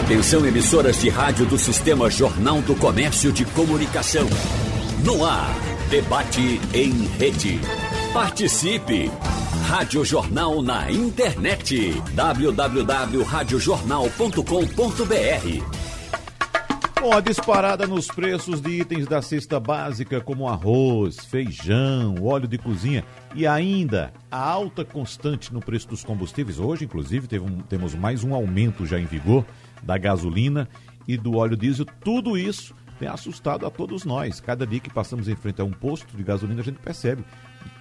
Atenção emissoras de rádio do Sistema Jornal do Comércio de Comunicação. No ar, debate em rede. Participe! Rádio Jornal na internet. www.radiojornal.com.br Bom, a disparada nos preços de itens da cesta básica, como arroz, feijão, óleo de cozinha e ainda a alta constante no preço dos combustíveis. Hoje, inclusive, um, temos mais um aumento já em vigor da gasolina e do óleo diesel. Tudo isso tem assustado a todos nós. Cada dia que passamos em frente a um posto de gasolina, a gente percebe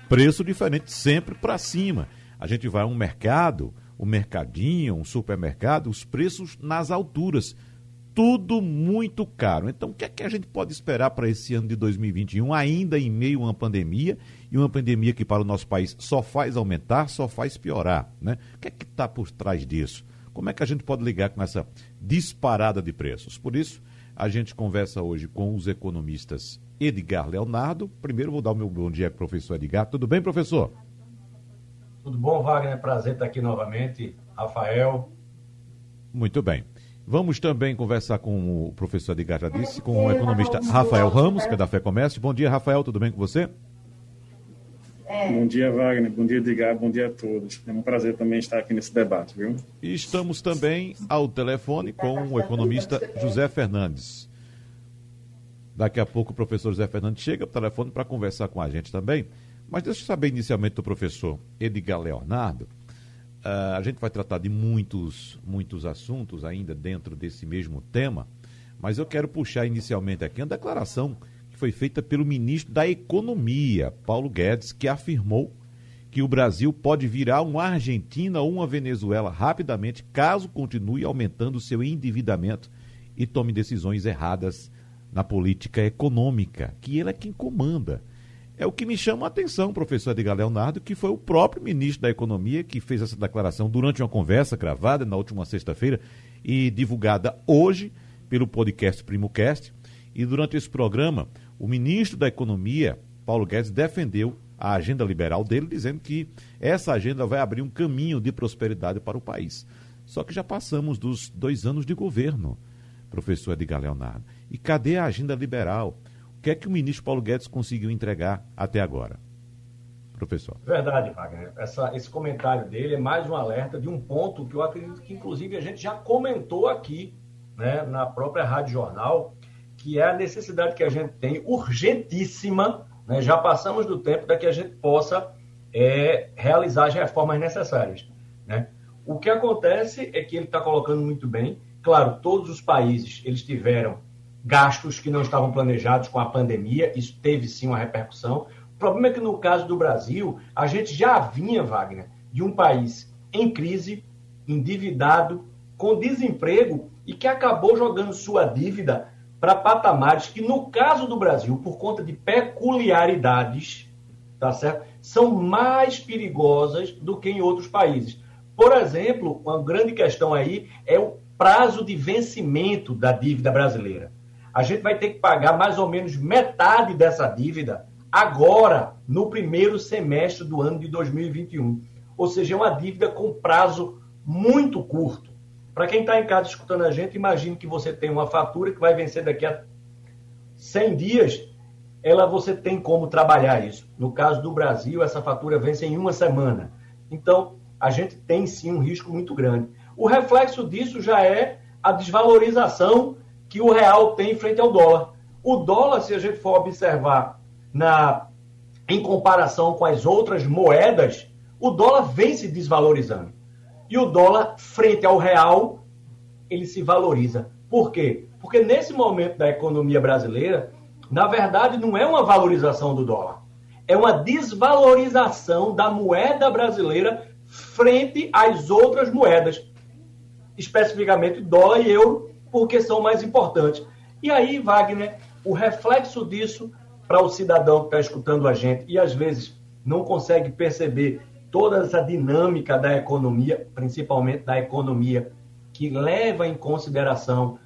preço diferente, sempre para cima. A gente vai a um mercado, um mercadinho, um supermercado, os preços nas alturas tudo muito caro. Então, o que é que a gente pode esperar para esse ano de 2021, ainda em meio a uma pandemia, e uma pandemia que para o nosso país só faz aumentar, só faz piorar, né? O que é que está por trás disso? Como é que a gente pode ligar com essa disparada de preços? Por isso, a gente conversa hoje com os economistas Edgar Leonardo. Primeiro vou dar o meu bom dia professor Edgar. Tudo bem, professor? Tudo bom, Wagner? Prazer estar aqui novamente. Rafael. Muito bem. Vamos também conversar com o professor Edgar já disse, com o economista Rafael Ramos, que é da Fé Comércio. Bom dia, Rafael, tudo bem com você? É. Bom dia, Wagner. Bom dia, Edgar. Bom dia a todos. É um prazer também estar aqui nesse debate, viu? E estamos também ao telefone com o economista José Fernandes. Daqui a pouco o professor José Fernandes chega ao telefone para conversar com a gente também. Mas deixa eu saber inicialmente do professor Edgar Leonardo Uh, a gente vai tratar de muitos, muitos assuntos ainda dentro desse mesmo tema, mas eu quero puxar inicialmente aqui uma declaração foi feita pelo ministro da Economia, Paulo Guedes, que afirmou que o Brasil pode virar uma Argentina ou uma Venezuela rapidamente caso continue aumentando seu endividamento e tome decisões erradas na política econômica, que ele é quem comanda. É o que me chama a atenção, professor Edgar Leonardo, que foi o próprio ministro da Economia que fez essa declaração durante uma conversa gravada na última sexta-feira e divulgada hoje pelo podcast PrimoCast. E durante esse programa, o ministro da Economia, Paulo Guedes, defendeu a agenda liberal dele, dizendo que essa agenda vai abrir um caminho de prosperidade para o país. Só que já passamos dos dois anos de governo, professor Edgar Leonardo. E cadê a agenda liberal? O que é que o ministro Paulo Guedes conseguiu entregar até agora? Professor. Verdade, Wagner. Essa, esse comentário dele é mais um alerta de um ponto que eu acredito que, inclusive, a gente já comentou aqui, né, na própria Rádio Jornal, que é a necessidade que a gente tem, urgentíssima, né, já passamos do tempo da que a gente possa é, realizar as reformas necessárias. Né? O que acontece é que ele está colocando muito bem, claro, todos os países eles tiveram gastos que não estavam planejados com a pandemia, isso teve sim uma repercussão. O problema é que no caso do Brasil, a gente já vinha, Wagner, de um país em crise, endividado, com desemprego e que acabou jogando sua dívida para patamares que, no caso do Brasil, por conta de peculiaridades, tá certo? São mais perigosas do que em outros países. Por exemplo, uma grande questão aí é o prazo de vencimento da dívida brasileira a gente vai ter que pagar mais ou menos metade dessa dívida agora, no primeiro semestre do ano de 2021. Ou seja, é uma dívida com prazo muito curto. Para quem está em casa escutando a gente, imagine que você tem uma fatura que vai vencer daqui a 100 dias. Ela você tem como trabalhar isso. No caso do Brasil, essa fatura vence em uma semana. Então, a gente tem sim um risco muito grande. O reflexo disso já é a desvalorização que o real tem frente ao dólar. O dólar, se a gente for observar na, em comparação com as outras moedas, o dólar vem se desvalorizando. E o dólar, frente ao real, ele se valoriza. Por quê? Porque nesse momento da economia brasileira, na verdade, não é uma valorização do dólar. É uma desvalorização da moeda brasileira frente às outras moedas, especificamente dólar e euro, porque são mais importantes. E aí, Wagner, o reflexo disso para o cidadão que está escutando a gente e às vezes não consegue perceber toda essa dinâmica da economia, principalmente da economia que leva em consideração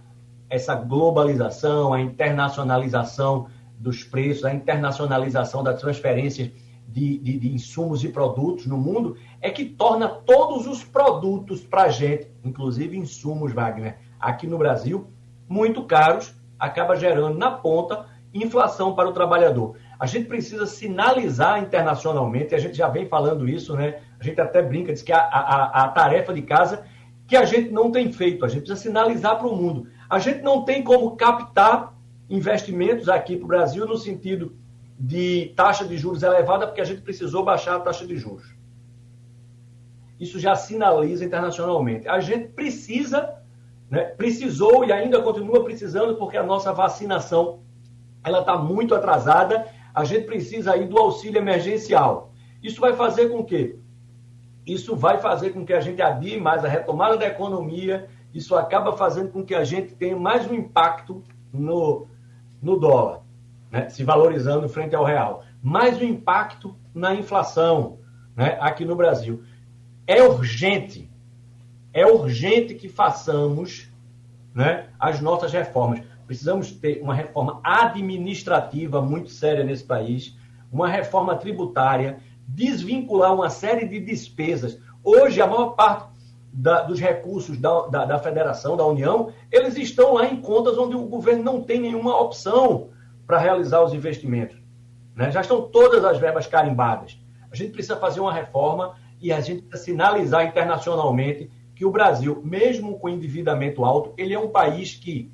essa globalização, a internacionalização dos preços, a internacionalização das transferências de, de, de insumos e produtos no mundo, é que torna todos os produtos para a gente, inclusive insumos, Wagner, aqui no Brasil, muito caros, acaba gerando na ponta inflação para o trabalhador. A gente precisa sinalizar internacionalmente, a gente já vem falando isso, né? A gente até brinca, diz que a, a, a tarefa de casa que a gente não tem feito, a gente precisa sinalizar para o mundo. A gente não tem como captar investimentos aqui para o Brasil no sentido de taxa de juros elevada, porque a gente precisou baixar a taxa de juros. Isso já sinaliza internacionalmente. A gente precisa, né, precisou e ainda continua precisando, porque a nossa vacinação ela está muito atrasada. A gente precisa aí do auxílio emergencial. Isso vai fazer com que isso vai fazer com que a gente adie mais a retomada da economia. Isso acaba fazendo com que a gente tenha mais um impacto no, no dólar né, se valorizando frente ao real. Mais o impacto na inflação né, aqui no Brasil. É urgente, é urgente que façamos né, as nossas reformas. Precisamos ter uma reforma administrativa muito séria nesse país, uma reforma tributária, desvincular uma série de despesas. Hoje, a maior parte da, dos recursos da, da, da, federação, da União, eles estão lá em contas onde o governo não tem nenhuma opção para realizar os investimentos. Né? Já estão todas as verbas carimbadas. A gente precisa fazer uma reforma e a gente precisa sinalizar internacionalmente que o Brasil, mesmo com endividamento alto, ele é um país que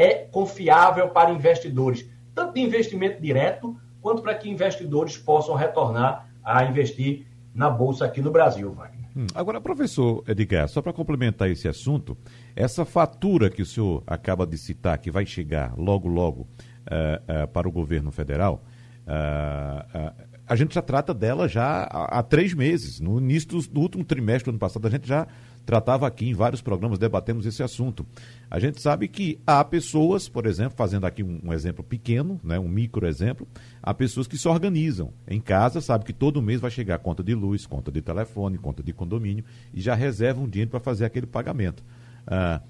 é confiável para investidores, tanto de investimento direto, quanto para que investidores possam retornar a investir na Bolsa aqui no Brasil, Wagner. Hum, agora, professor Edgar, só para complementar esse assunto, essa fatura que o senhor acaba de citar, que vai chegar logo, logo, uh, uh, para o governo federal, uh, a gente já trata dela já há, há três meses. No início do, do, último trimestre do ano passado, a gente já tratava aqui em vários programas, debatemos esse assunto. A gente sabe que há pessoas, por exemplo, fazendo aqui um, um exemplo pequeno, né, um micro exemplo, há pessoas que se organizam em casa, sabe que todo mês vai chegar conta de luz, conta de telefone, conta de condomínio, e já reservam dinheiro para fazer aquele pagamento. Ah,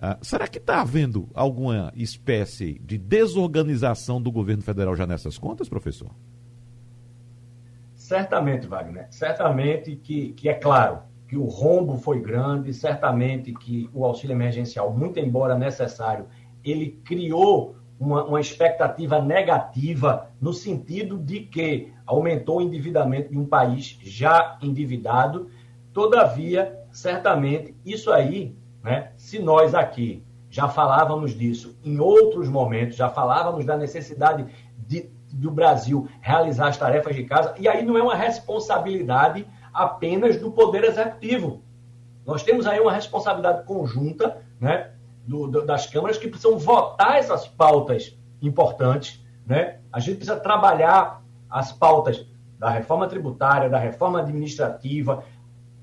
ah, será que está havendo alguma espécie de desorganização do governo federal já nessas contas, professor? Certamente, Wagner. Certamente que, que é claro que o rombo foi grande, certamente que o auxílio emergencial, muito embora necessário, ele criou uma, uma, expectativa negativa no sentido de que aumentou o endividamento de um país já endividado. Todavia, certamente, isso aí né? Se nós aqui já falávamos disso em outros momentos, já falávamos da necessidade de, do Brasil realizar as tarefas de casa, e aí não é uma responsabilidade apenas do Poder Executivo. Nós temos aí uma responsabilidade conjunta né, do, do, das câmaras que precisam votar essas pautas importantes. Né? A gente precisa trabalhar as pautas da reforma tributária, da reforma administrativa,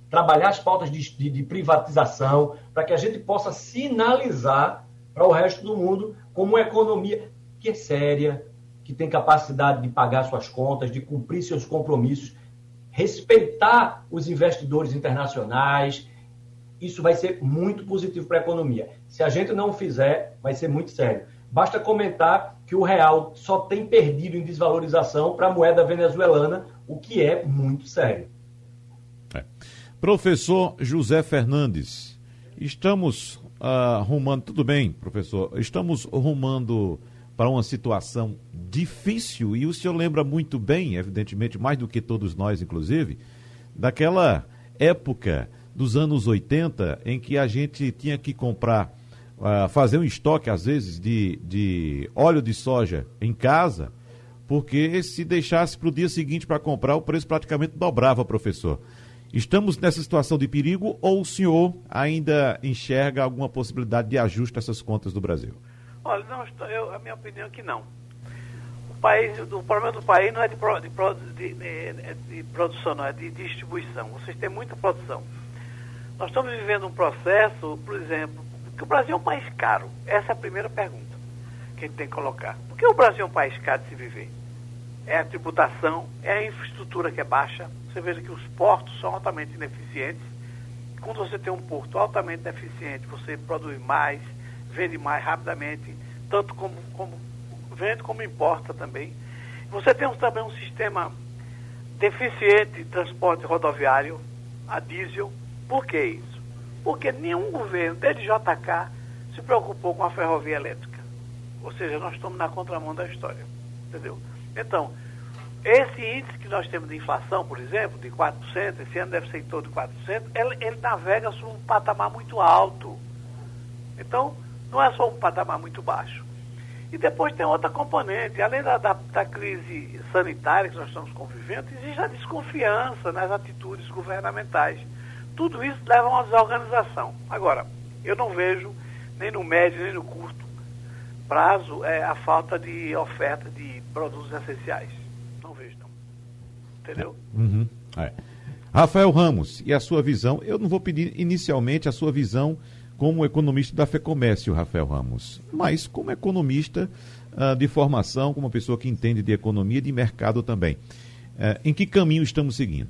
trabalhar as pautas de, de, de privatização, para que a gente possa sinalizar para o resto do mundo como uma economia que é séria, que tem capacidade de pagar suas contas, de cumprir seus compromissos, respeitar os investidores internacionais. Isso vai ser muito positivo para a economia. Se a gente não fizer, vai ser muito sério. Basta comentar que o real só tem perdido em desvalorização para a moeda venezuelana, o que é muito sério. É. Professor José Fernandes, estamos uh, rumando, tudo bem, professor, estamos rumando para uma situação difícil e o senhor lembra muito bem, evidentemente, mais do que todos nós, inclusive, daquela época dos anos 80 em que a gente tinha que comprar, uh, fazer um estoque, às vezes, de, de óleo de soja em casa, porque se deixasse para o dia seguinte para comprar, o preço praticamente dobrava, professor. Estamos nessa situação de perigo ou o senhor ainda enxerga alguma possibilidade de ajuste essas contas do Brasil? Olha, não, eu, a minha opinião é que não. O, país, o problema do país não é de, de, de, de produção, não, é de distribuição. Vocês têm muita produção. Nós estamos vivendo um processo, por exemplo, que o Brasil é um país caro. Essa é a primeira pergunta que a gente tem que colocar. Por que o Brasil é um país caro de se viver? É a tributação, é a infraestrutura que é baixa, você veja que os portos são altamente ineficientes. Quando você tem um porto altamente eficiente, você produz mais, vende mais rapidamente, tanto como, como vende como importa também. Você tem também um sistema deficiente transporte rodoviário a diesel. Por que isso? Porque nenhum governo, desde JK, se preocupou com a ferrovia elétrica. Ou seja, nós estamos na contramão da história. Entendeu? Então, esse índice que nós temos de inflação, por exemplo, de 4%, esse ano deve ser em torno de 4%, ele, ele navega sobre um patamar muito alto. Então, não é só um patamar muito baixo. E depois tem outra componente, além da, da, da, crise sanitária que nós estamos convivendo, existe a desconfiança nas atitudes governamentais. Tudo isso leva a uma desorganização. Agora, eu não vejo, nem no médio, nem no curto prazo, é, a falta de oferta de produtos essenciais entendeu? Uhum. É. Rafael Ramos, e a sua visão? Eu não vou pedir inicialmente a sua visão como economista da FEComércio, Rafael Ramos, mas como economista uh, de formação, como pessoa que entende de economia e de mercado também. Uh, em que caminho estamos seguindo?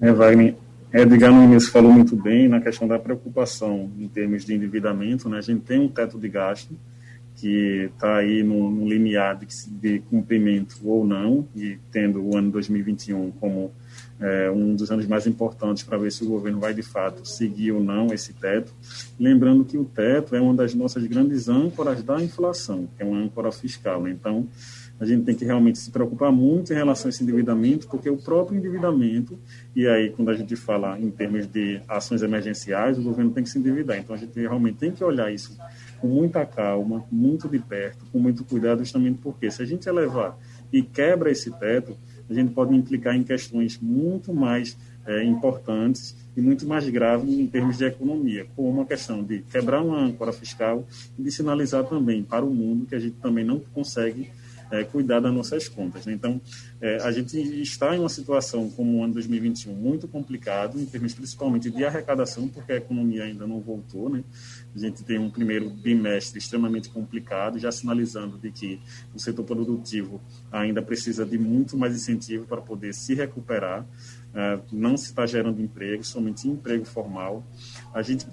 É, Wagner, Edgar no início falou muito bem na questão da preocupação em termos de endividamento, né? A gente tem um teto de gasto, que está aí no, no limiar de, de, cumprimento ou não, e tendo o ano 2021 como é, um dos anos mais importantes para ver se o governo vai de fato seguir ou não esse teto. Lembrando que o teto é uma das nossas grandes âncoras da inflação, que é uma âncora fiscal. Então, a gente tem que realmente se preocupar muito em relação a esse endividamento, porque o próprio endividamento, e aí quando a gente fala em termos de ações emergenciais, o governo tem que se endividar. Então, a gente realmente tem que olhar isso com muita calma, muito de perto, com muito cuidado, justamente porque se a gente elevar e quebra esse teto, a gente pode implicar em questões muito mais é, importantes e muito mais graves em termos de economia, como a questão de quebrar uma âncora fiscal e de sinalizar também para o mundo que a gente também não consegue é, cuidar das nossas contas. Né? Então, é, a gente está em uma situação como o ano 2021 muito complicado, em termos principalmente de arrecadação, porque a economia ainda não voltou. Né? A gente tem um primeiro bimestre extremamente complicado, já sinalizando de que o setor produtivo ainda precisa de muito mais incentivo para poder se recuperar. Uh, não se está gerando emprego, somente emprego formal. A gente,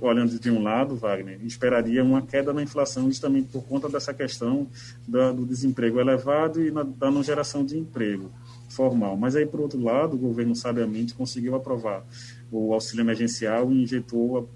olhando de um lado, Wagner, esperaria uma queda na inflação justamente por conta dessa questão da, do desemprego elevado e na, da não geração de emprego formal. Mas aí, por outro lado, o governo sabiamente conseguiu aprovar o auxílio emergencial e injetou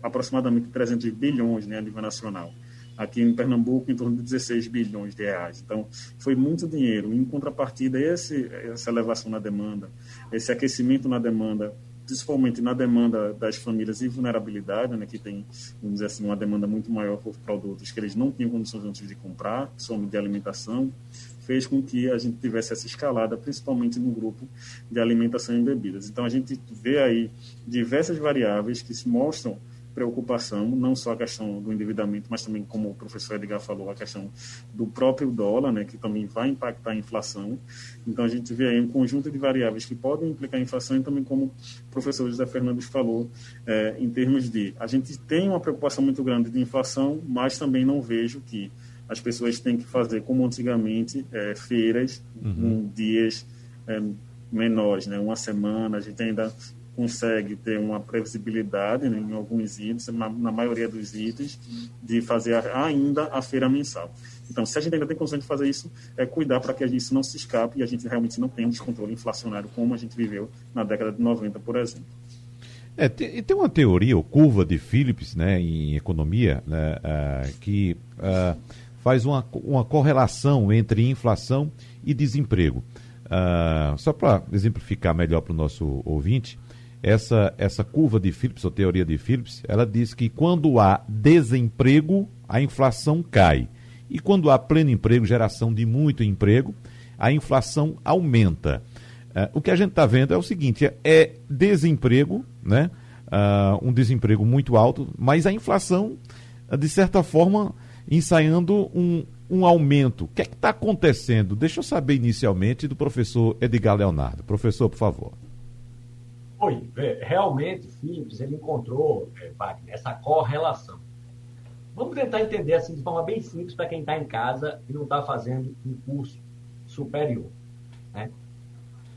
aproximadamente 300 bilhões né, a nível nacional. Aqui em Pernambuco, em torno de 16 bilhões de reais. Então, foi muito dinheiro. Em contrapartida, esse, essa elevação na demanda, esse aquecimento na demanda, principalmente na demanda das famílias e vulnerabilidade, né, que tem, vamos dizer assim, uma demanda muito maior por produtos que eles não tinham condições antes de comprar, some de alimentação, fez com que a gente tivesse essa escalada, principalmente no grupo de alimentação e bebidas. Então, a gente vê aí diversas variáveis que se mostram preocupação, não só a questão do endividamento, mas também, como o professor Edgar falou, a questão do próprio dólar, né, que também vai impactar a inflação. Então, a gente vê aí um conjunto de variáveis que podem implicar a inflação e também, como o professor José Fernandes falou, é, em termos de a gente tem uma preocupação muito grande de inflação, mas também não vejo que as pessoas têm que fazer, como antigamente, é, feiras uhum. em dias é, menores, né? uma semana, a gente ainda consegue ter uma previsibilidade né, em alguns itens, na, na, maioria dos itens, de fazer ainda a feira mensal. Então, se a gente ainda tem condições de fazer isso, é cuidar para que isso não se escape e a gente realmente não tenha um descontrole inflacionário como a gente viveu na década de 90, por exemplo. É, tem, tem uma teoria, ou curva de Phillips, né, em economia, né, uh, que uh, faz uma, uma correlação entre inflação e desemprego. Uh, só para exemplificar melhor para o nosso ouvinte, essa, essa curva de Phillips, ou teoria de Phillips, ela diz que quando há desemprego, a inflação cai. E quando há pleno emprego, geração de muito emprego, a inflação aumenta. Uh, o que a gente está vendo é o seguinte: é, é desemprego, né? Uh, um desemprego muito alto, mas a inflação, de certa forma, ensaiando um, um aumento. O que é que está acontecendo? Deixa eu saber inicialmente do professor Edgar Leonardo. Professor, por favor. Oi, realmente, Philips, ele encontrou, é, Wagner, essa correlação. Vamos tentar entender assim de forma bem simples para quem está em casa e não está fazendo um curso superior. Né?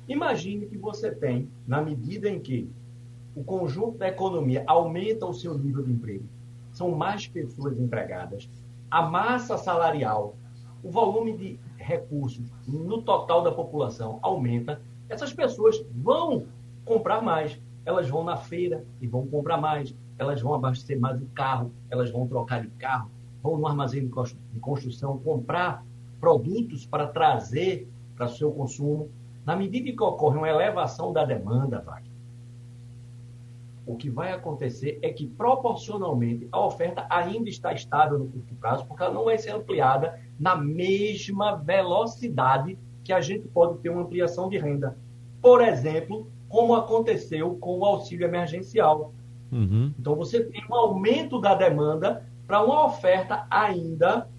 Imagine que você tem, na medida em que o conjunto da economia aumenta o seu nível de emprego, são mais pessoas empregadas, a massa salarial o volume de recursos no total da população aumenta, essas pessoas vão comprar mais. Elas vão na feira e vão comprar mais. Elas vão abastecer mais o carro, elas vão trocar de carro, vão no armazém de construção comprar produtos para trazer para o seu consumo. Na medida que ocorre uma elevação da demanda, o que vai acontecer é que, proporcionalmente, a oferta ainda está estável no curto prazo, porque ela não vai ser ampliada na mesma velocidade que a gente pode ter uma ampliação de renda. Por exemplo, como aconteceu com o auxílio emergencial. Uhum. Então, você tem um aumento da demanda para uma oferta ainda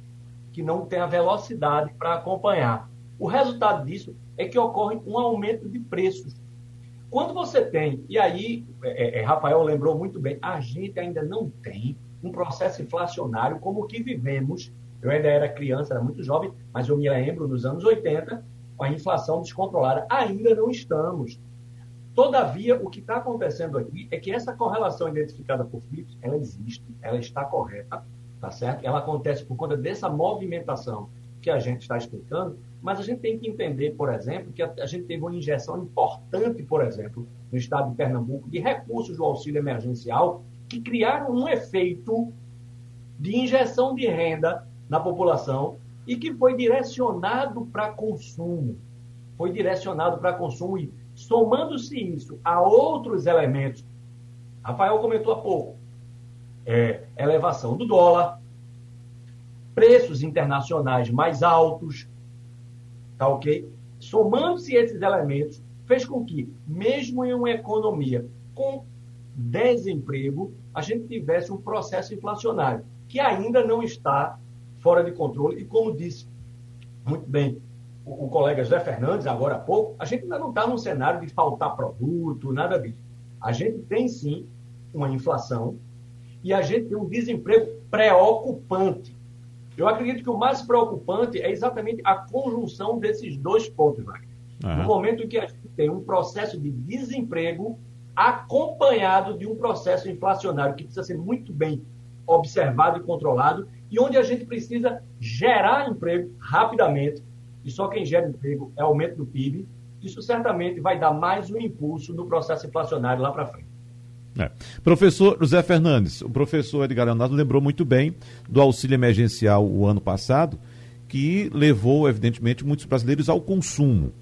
que não tem a velocidade para acompanhar. O resultado disso é que ocorre um aumento de preços. Quando você tem, e aí, é, é, é, Rafael lembrou muito bem, a gente ainda não tem um processo inflacionário como o que vivemos. Eu ainda era criança, era muito jovem, mas eu me lembro nos anos 80, com a inflação descontrolada. Ainda não estamos. Todavia, o que está acontecendo aqui é que essa correlação identificada por Phillips, ela existe, ela está correta, tá certo? Ela acontece por conta dessa movimentação que a gente está explicando, mas a gente tem que entender, por exemplo, que a, gente teve uma injeção importante, por exemplo, no estado de Pernambuco, de recursos do auxílio emergencial que criaram um efeito de injeção de renda na população e que foi direcionado para consumo. Foi direcionado para consumo e, somando-se isso a outros elementos, Rafael comentou há pouco, é, elevação do dólar, preços internacionais mais altos, Tá ok? Somando-se esses elementos, fez com que, mesmo em uma economia com desemprego, a gente tivesse um processo inflacionário que ainda não está fora de controle. E como disse muito bem o, o colega José Fernandes, agora há pouco, a gente ainda não está num cenário de faltar produto, nada disso. A gente tem sim uma inflação e a gente tem um desemprego preocupante. Eu acredito que o mais preocupante é exatamente a conjunção desses dois pontos, Wagner. Uhum. No momento em que a gente tem um processo de desemprego acompanhado de um processo inflacionário que precisa ser muito bem observado e controlado e onde a gente precisa gerar emprego rapidamente e só quem gera emprego é aumento do PIB, isso certamente vai dar mais um impulso no processo inflacionário lá para frente. É. Professor José Fernandes, o professor Edgar Leonardo lembrou muito bem do auxílio emergencial o ano passado, que levou, evidentemente, muitos brasileiros ao consumo.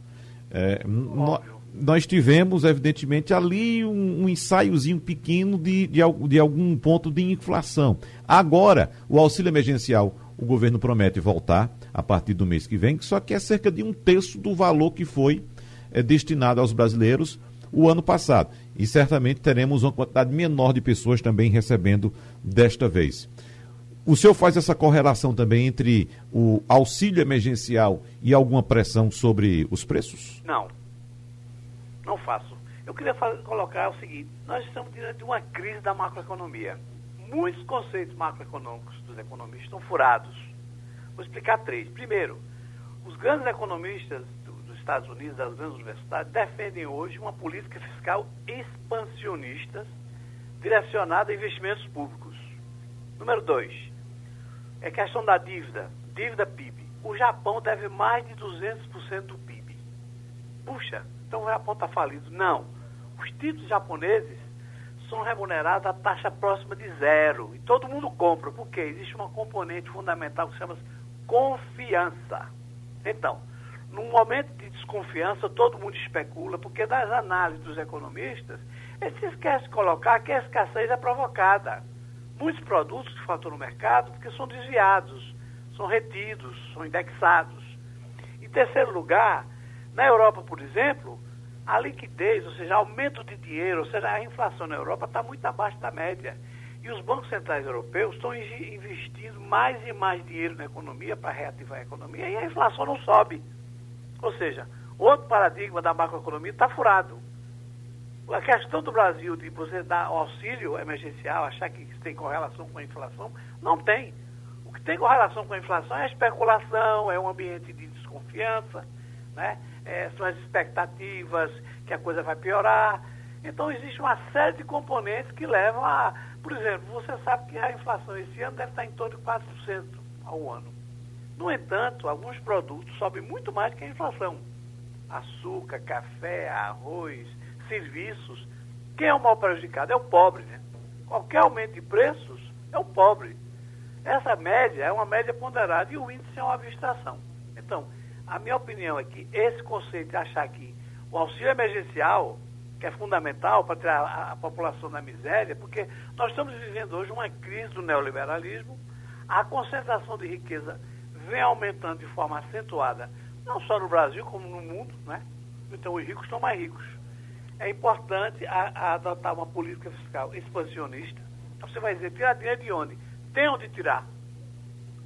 É, no, nós tivemos, evidentemente, ali um, um ensaiozinho pequeno de, de, de, algum ponto de inflação. Agora, o auxílio emergencial, o governo promete voltar a partir do mês que vem, só que é cerca de um terço do valor que foi é, destinado aos brasileiros o ano passado. E certamente teremos uma quantidade menor de pessoas também recebendo desta vez. O senhor faz essa correlação também entre o auxílio emergencial e alguma pressão sobre os preços? Não. Não faço. Eu queria colocar o seguinte: nós estamos diante de uma crise da macroeconomia. Muitos conceitos macroeconômicos dos economistas estão furados. Vou explicar três. Primeiro, os grandes economistas Estados Unidos, das grandes universidades, defendem hoje uma política fiscal expansionista direcionada a investimentos públicos. Número dois, é questão da dívida, dívida PIB. O Japão deve mais de 200% do PIB. Puxa, então o Japão está falido. Não. Os títulos japoneses são remunerados a taxa próxima de zero. E todo mundo compra. Por quê? Existe uma componente fundamental que chama confiança. Então, num momento de desconfiança, todo mundo especula, porque das análises dos economistas, eles se esquecem de colocar que a escassez é provocada. Muitos produtos que faltam no mercado porque são desviados, são retidos, são indexados. Em terceiro lugar, na Europa, por exemplo, a liquidez, ou seja, aumento de dinheiro, ou seja, a inflação na Europa está muito abaixo da média. E os bancos centrais europeus estão investindo mais e mais dinheiro na economia para reativar a economia e a inflação não sobe. Ou seja, outro paradigma da macroeconomia está furado. A questão do Brasil de você dar auxílio emergencial, achar que isso tem correlação com a inflação, não tem. O que tem correlação com a inflação é a especulação, é um ambiente de desconfiança, né? É, são as expectativas que a coisa vai piorar. Então existe uma série de componentes que levam a. Por exemplo, você sabe que a inflação esse ano deve estar em torno de 4% ao ano. No entanto, alguns produtos sobem muito mais que a inflação. Açúcar, café, arroz, serviços. Quem é o mal prejudicado? É o pobre. Né? Qualquer aumento de preços é o pobre. Essa média é uma média ponderada e o índice é uma abstração. Então, a minha opinião é que esse conceito de achar que o auxílio emergencial, que é fundamental para tirar a, a população da miséria, porque nós estamos vivendo hoje uma crise do neoliberalismo, a concentração de riqueza vem aumentando de forma acentuada, não só no Brasil, como no mundo, né? Então os ricos estão mais ricos. É importante a, a adotar uma política fiscal expansionista. Então você vai dizer, tirar dinheiro de onde? Tem onde tirar.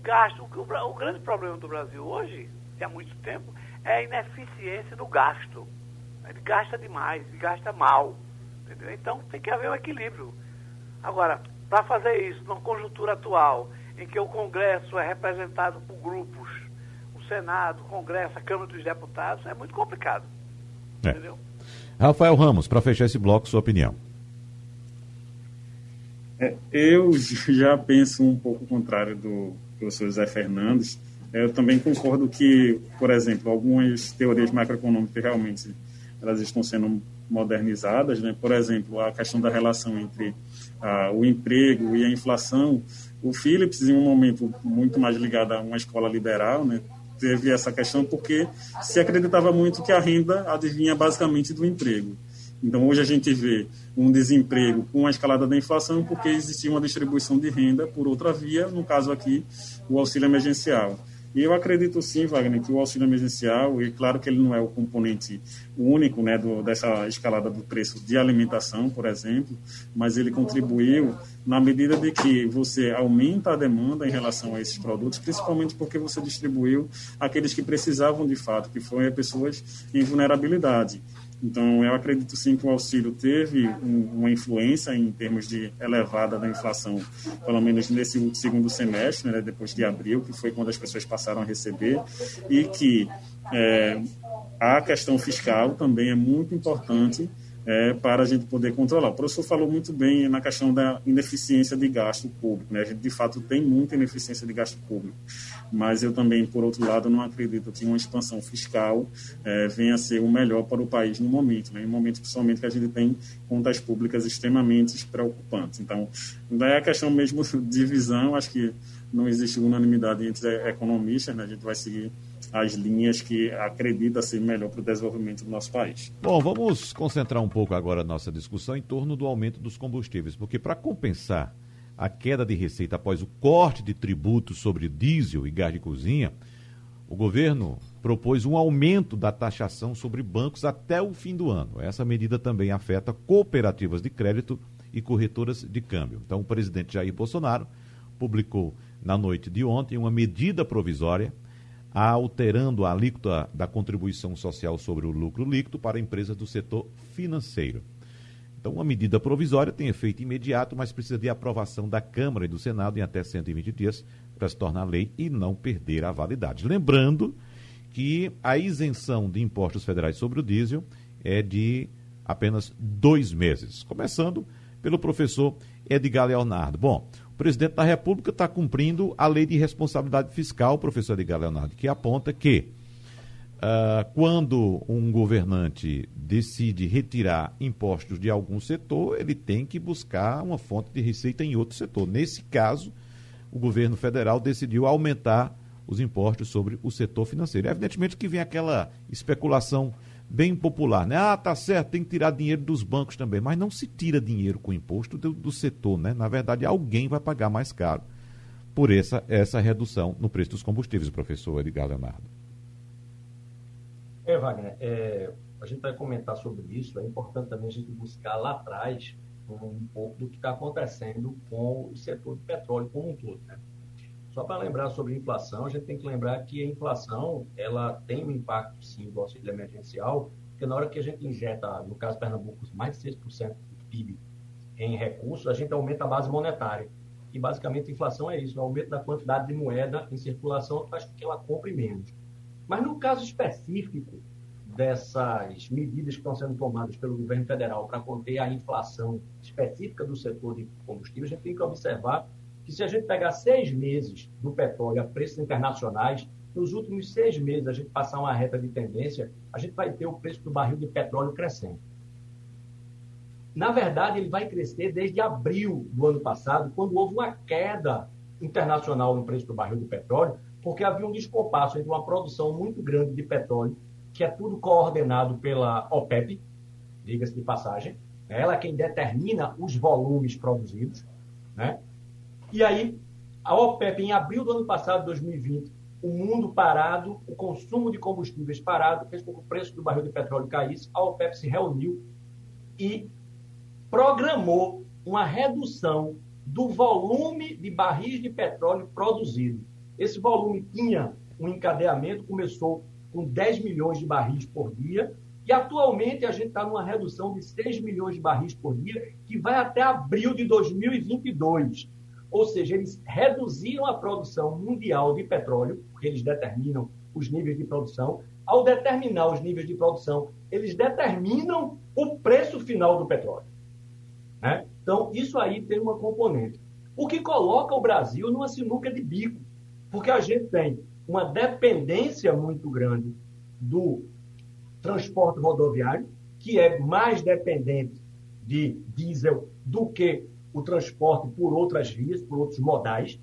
Gasto. O, o, o grande problema do Brasil hoje, há muito tempo, é a ineficiência do gasto. Ele gasta demais, ele gasta mal. Entendeu? Então tem que haver um equilíbrio. Agora, para fazer isso, numa conjuntura atual, em que o Congresso é representado por grupos, o Senado, o Congresso, a Câmara dos Deputados, é muito complicado. É. Entendeu? Rafael Ramos, para fechar esse bloco, sua opinião. É, eu já penso um pouco o contrário do professor José Fernandes. É, eu também concordo que, por exemplo, algumas teorias macroeconômicas realmente elas estão sendo modernizadas, né? Por exemplo, a questão da relação entre ah, o emprego e a inflação. O Phillips, em um momento muito mais ligado a uma escola liberal, né? Teve essa questão porque se acreditava muito que a renda adivinha basicamente do emprego. Então, hoje a gente vê um desemprego com a escalada da inflação porque existia uma distribuição de renda por outra via, no caso aqui, o auxílio emergencial. E eu acredito sim, Wagner, que o auxílio emergencial, e claro que ele não é o componente único né, do, dessa escalada do preço de alimentação, por exemplo, mas ele contribuiu na medida de que você aumenta a demanda em relação a esses produtos, principalmente porque você distribuiu aqueles que precisavam de fato, que foram pessoas em vulnerabilidade. Então, eu acredito sim que o auxílio teve um, uma influência em termos de elevada da inflação, pelo menos nesse segundo semestre, né, depois de abril, que foi quando as pessoas passaram a receber, e que é, a questão fiscal também é muito importante é, para a gente poder controlar. O professor falou muito bem na questão da ineficiência de gasto público. Né? A gente, de fato, tem muita ineficiência de gasto público. Mas eu também, por outro lado, não acredito que uma expansão fiscal é, venha a ser o melhor para o país no momento. Né? Em um momento, principalmente, que a gente tem contas públicas extremamente preocupantes. Então, daí a questão mesmo de visão, acho que não existe unanimidade entre economistas, né? a gente vai seguir as linhas que acredita ser melhor para o desenvolvimento do nosso país. Bom, vamos concentrar um pouco agora a nossa discussão em torno do aumento dos combustíveis, porque para compensar a queda de receita após o corte de tributos sobre diesel e gás de cozinha, o governo propôs um aumento da taxação sobre bancos até o fim do ano. Essa medida também afeta cooperativas de crédito e corretoras de câmbio. Então, o presidente Jair Bolsonaro publicou na noite de ontem uma medida provisória alterando a alíquota da contribuição social sobre o lucro líquido para empresas do setor financeiro. Então, uma medida provisória tem efeito imediato, mas precisa de aprovação da Câmara e do Senado em até 120 dias para se tornar lei e não perder a validade. Lembrando que a isenção de impostos federais sobre o diesel é de apenas dois meses, começando pelo professor Edgar Leonardo. Bom, o presidente da República está cumprindo a lei de responsabilidade fiscal, professor Edgar Leonardo, que aponta que uh, quando um governante decide retirar impostos de algum setor, ele tem que buscar uma fonte de receita em outro setor. Nesse caso, o governo federal decidiu aumentar os impostos sobre o setor financeiro. Evidentemente que vem aquela especulação bem popular, né? Ah, tá certo, tem que tirar dinheiro dos bancos também, mas não se tira dinheiro com imposto do, do setor, né? Na verdade, alguém vai pagar mais caro por essa, essa redução no preço dos combustíveis, professor Edgar Leonardo. É, Wagner, é, a gente vai comentar sobre isso, é importante também a gente buscar lá atrás um, um pouco do que está acontecendo com o setor de petróleo como um todo, né? Só para lembrar sobre inflação, a gente tem que lembrar que a inflação ela tem um impacto, sim, do auxílio emergencial, porque na hora que a gente injeta, no caso Pernambuco, mais de 6% do PIB em recursos, a gente aumenta a base monetária. E basicamente a inflação é isso, o aumento da quantidade de moeda em circulação faz com que ela compre menos. Mas no caso específico dessas medidas que estão sendo tomadas pelo governo federal para conter a inflação específica do setor de combustível, a gente tem que observar que se a gente pegar seis meses do petróleo a preços internacionais, nos últimos seis meses a gente passar uma reta de tendência, a gente vai ter o preço do barril de petróleo crescendo. Na verdade, ele vai crescer desde abril do ano passado, quando houve uma queda internacional no preço do barril de petróleo, porque havia um descompasso entre uma produção muito grande de petróleo, que é tudo coordenado pela OPEP, diga-se de passagem, ela é quem determina os volumes produzidos, né? E aí, a OPEP, em abril do ano passado, 2020, o mundo parado, o consumo de combustíveis parado, fez com que o preço do barril de petróleo caísse. A OPEP se reuniu e programou uma redução do volume de barris de petróleo produzido. Esse volume tinha um encadeamento, começou com 10 milhões de barris por dia, e atualmente a gente está numa redução de 6 milhões de barris por dia, que vai até abril de 2022. Ou seja, eles reduziram a produção mundial de petróleo, porque eles determinam os níveis de produção. Ao determinar os níveis de produção, eles determinam o preço final do petróleo. Né? Então, isso aí tem uma componente. O que coloca o Brasil numa sinuca de bico, porque a gente tem uma dependência muito grande do transporte rodoviário, que é mais dependente de diesel do que o transporte por outras vias, por outros modais.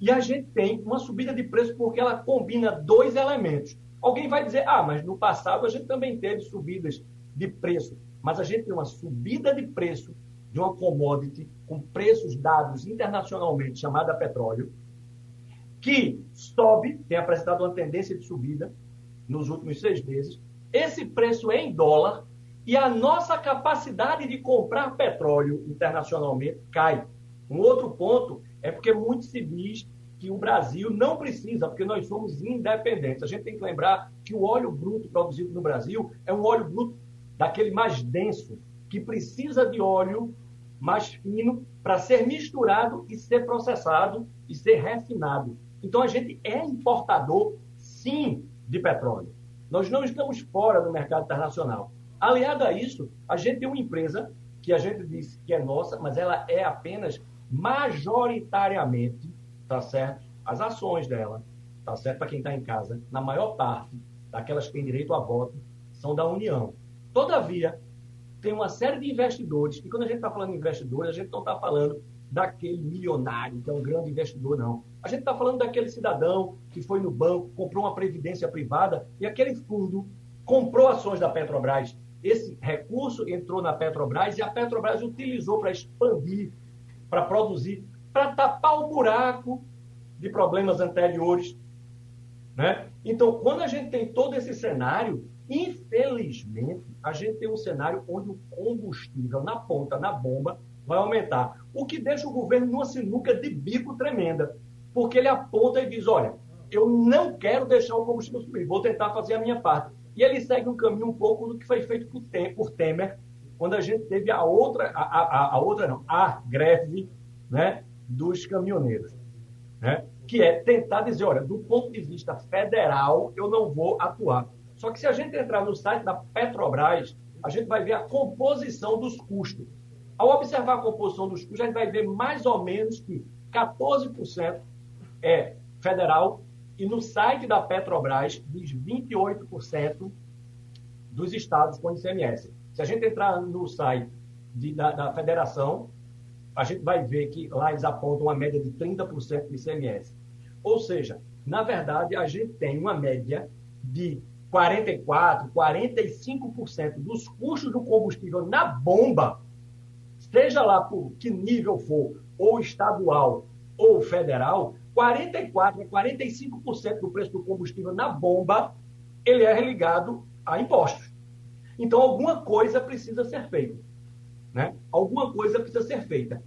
E a gente tem uma subida de preço porque ela combina dois elementos. Alguém vai dizer, ah, mas no passado a gente também teve subidas de preço. Mas a gente tem uma subida de preço de uma commodity com preços dados internacionalmente, chamada petróleo, que sobe, tem apresentado uma tendência de subida nos últimos seis meses, esse preço é em dólar e a nossa capacidade de comprar petróleo internacionalmente cai. Um outro ponto é porque muito se diz que o Brasil não precisa, porque nós somos independentes. A gente tem que lembrar que o óleo bruto produzido no Brasil é um óleo bruto daquele mais denso, que precisa de óleo mais fino para ser misturado e ser processado e ser refinado. Então a gente é importador, sim, de petróleo. Nós não estamos fora do mercado internacional. Aliado a isso, a gente tem uma empresa que a gente diz que é nossa, mas ela é apenas majoritariamente, tá certo? As ações dela, tá certo? Para quem está em casa, na maior parte daquelas que têm direito a voto, são da União. Todavia, tem uma série de investidores, e quando a gente está falando de investidores, a gente não está falando daquele milionário que é um grande investidor, não. A gente está falando daquele cidadão que foi no banco, comprou uma previdência privada e aquele fundo comprou ações da Petrobras. Esse recurso entrou na Petrobras e a Petrobras utilizou para expandir, para produzir, para tapar o buraco de problemas anteriores. Né? Então, quando a gente tem todo esse cenário, infelizmente, a gente tem um cenário onde o combustível na ponta, na bomba, vai aumentar. O que deixa o governo numa sinuca de bico tremenda. Porque ele aponta e diz: olha, eu não quero deixar o combustível subir, vou tentar fazer a minha parte. E ele segue um caminho um pouco do que foi feito por Temer, quando a gente teve a outra, a, a, a outra não, a greve né, dos caminhoneiros. Né, que é tentar dizer, olha, do ponto de vista federal, eu não vou atuar. Só que se a gente entrar no site da Petrobras, a gente vai ver a composição dos custos. Ao observar a composição dos custos, a gente vai ver mais ou menos que 14% é federal e no site da Petrobras diz 28% dos estados com ICMS. Se a gente entrar no site de, da, da, federação, a gente vai ver que lá eles apontam uma média de 30% de ICMS. Ou seja, na verdade, a gente tem uma média de 44%, 45% dos custos do combustível na bomba seja lá por que nível for, ou estadual ou federal, 44% a 45% do preço do combustível na bomba, ele é ligado a impostos. Então, alguma coisa precisa ser feita. Né? Alguma coisa precisa ser feita.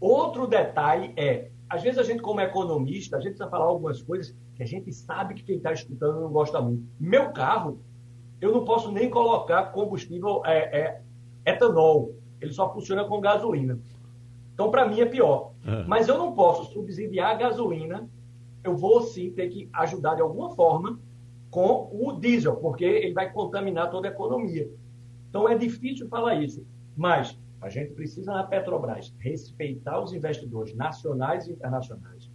Outro detalhe é, às vezes a gente, como economista, a gente precisa falar algumas coisas que a gente sabe que quem está escutando não gosta muito. Meu carro, eu não posso nem colocar combustível é, é, etanol ele só funciona com gasolina. Então, para mim, é pior. É. Mas eu não posso subsidiar a gasolina, eu vou sim ter que ajudar de alguma forma com o diesel, porque ele vai contaminar toda a economia. Então, é difícil falar isso. Mas A gente precisa na Petrobras respeitar os investidores nacionais e internacionais,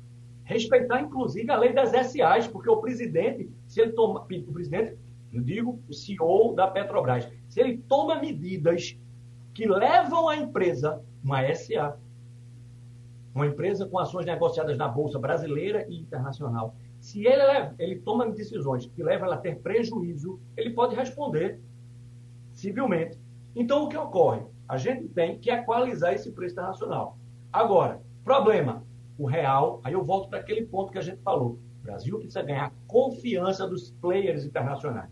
respeitar inclusive a lei das SAs, porque o presidente, se ele toma, o presidente, eu digo, o CEO da Petrobras, se ele toma medidas que levam a empresa, uma SA, uma empresa com ações negociadas na bolsa brasileira e internacional, se ele, ele toma decisões que levam ela a ter prejuízo, ele pode responder civilmente. Então, o que ocorre? A gente tem que equalizar esse preço internacional. Agora, problema, o real, aí eu volto para aquele ponto que a gente falou. O Brasil precisa ganhar confiança dos players internacionais,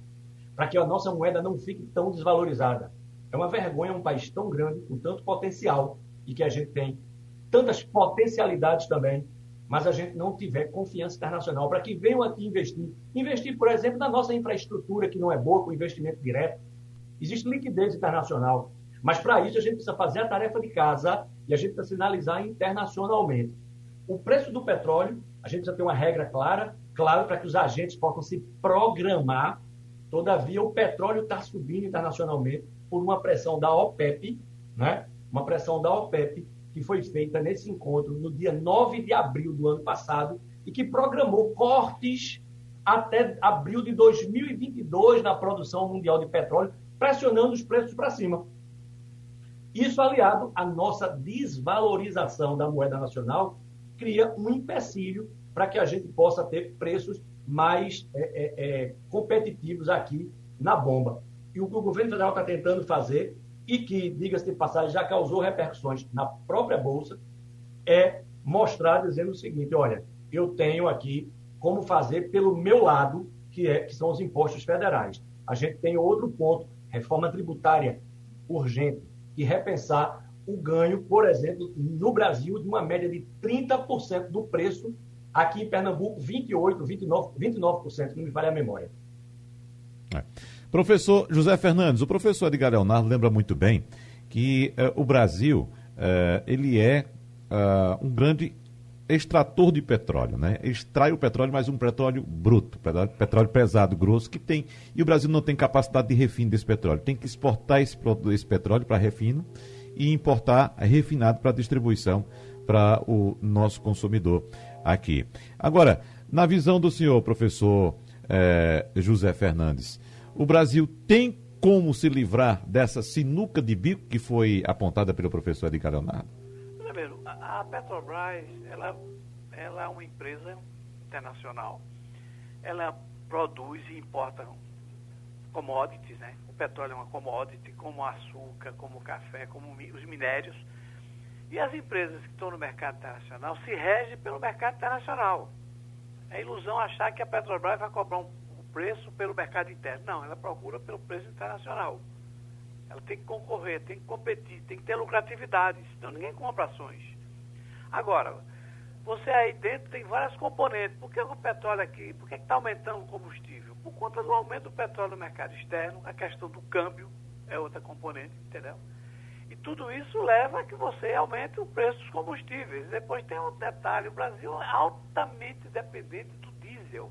para que a nossa moeda não fique tão desvalorizada. É uma vergonha um país tão grande, com tanto potencial, e que a gente tem tantas potencialidades também, mas a gente não tiver confiança internacional para que venham aqui investir. Investir, por exemplo, na nossa infraestrutura, que não é boa, com investimento direto. Existe liquidez internacional. Mas para isso a gente precisa fazer a tarefa de casa e a gente precisa sinalizar internacionalmente. O preço do petróleo, a gente precisa ter uma regra clara, claro, para que os agentes possam se programar. Todavia, o petróleo está subindo internacionalmente por uma pressão da OPEP, né? uma pressão da OPEP que foi feita nesse encontro no dia 9 de abril do ano passado e que programou cortes até abril de 2022 na produção mundial de petróleo, pressionando os preços para cima. Isso aliado à nossa desvalorização da moeda nacional, cria um empecilho para que a gente possa ter preços mais é, é, é, competitivos aqui na bomba. E o que o governo federal está tentando fazer, e que, diga-se de passagem, já causou repercussões na própria Bolsa, é mostrar dizendo o seguinte: olha, eu tenho aqui como fazer pelo meu lado, que, é, que são os impostos federais. A gente tem outro ponto, reforma tributária urgente e repensar o ganho, por exemplo, no Brasil, de uma média de 30% do preço, aqui em Pernambuco, 28%, 29%, 29% não me falha a memória. É. Professor José Fernandes, o professor Edgar Leonardo lembra muito bem que uh, o Brasil uh, ele é uh, um grande extrator de petróleo, né? Extrai o petróleo, mas um petróleo bruto, petróleo, pesado, grosso, que tem. E o Brasil não tem capacidade de refino desse petróleo. Tem que exportar esse, esse petróleo para refino e importar refinado para distribuição para o nosso consumidor aqui. Agora, na visão do senhor, professor eh, José Fernandes, o Brasil tem como se livrar dessa sinuca de bico que foi apontada pelo professor Edgar Leonardo? Primeiro, a Petrobras ela, ela é uma empresa internacional. Ela produz e importa commodities, né? O petróleo é uma commodity, como açúcar, como café, como os minérios. E as empresas que estão no mercado internacional se regem pelo mercado internacional. É ilusão achar que a Petrobras vai cobrar um preço pelo mercado interno. Não, ela procura pelo preço internacional. Ela tem que concorrer, tem que competir, tem que ter lucratividade, senão ninguém compra ações. Agora, você aí dentro tem várias componentes. Por que o petróleo aqui, por que está aumentando o combustível? Por conta do aumento do petróleo no mercado externo, a questão do câmbio é outra componente, entendeu? E tudo isso leva a que você aumente o preço dos combustíveis. Depois tem um detalhe, o Brasil é altamente dependente do diesel.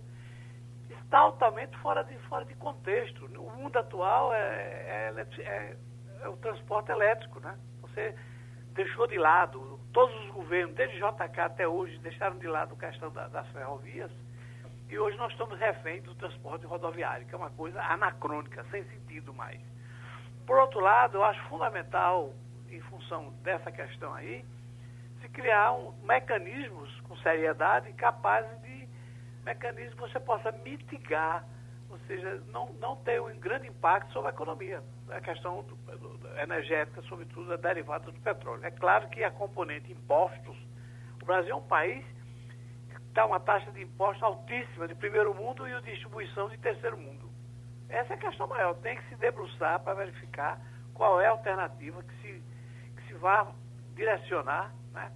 Está altamente fora de, fora de contexto. O mundo atual é, é, é, é o transporte elétrico, né? Você deixou de lado, todos os governos, desde JK até hoje, deixaram de lado a questão da, das ferrovias, e hoje nós estamos reféns do transporte rodoviário, que é uma coisa anacrônica, sem sentido mais. Por outro lado, eu acho fundamental, em função dessa questão aí, se criar um, mecanismos com seriedade capazes de mecanismos que você possa mitigar ou seja, não, não tem um grande impacto sobre a economia. A questão do, do, energética, sobretudo, é derivada do petróleo. É claro que a componente impostos, o Brasil é um país que está uma taxa de impostos altíssima de primeiro mundo e distribuição de terceiro mundo. Essa é a questão maior. Tem que se debruçar para verificar qual é a alternativa que se, que se vá direcionar, né?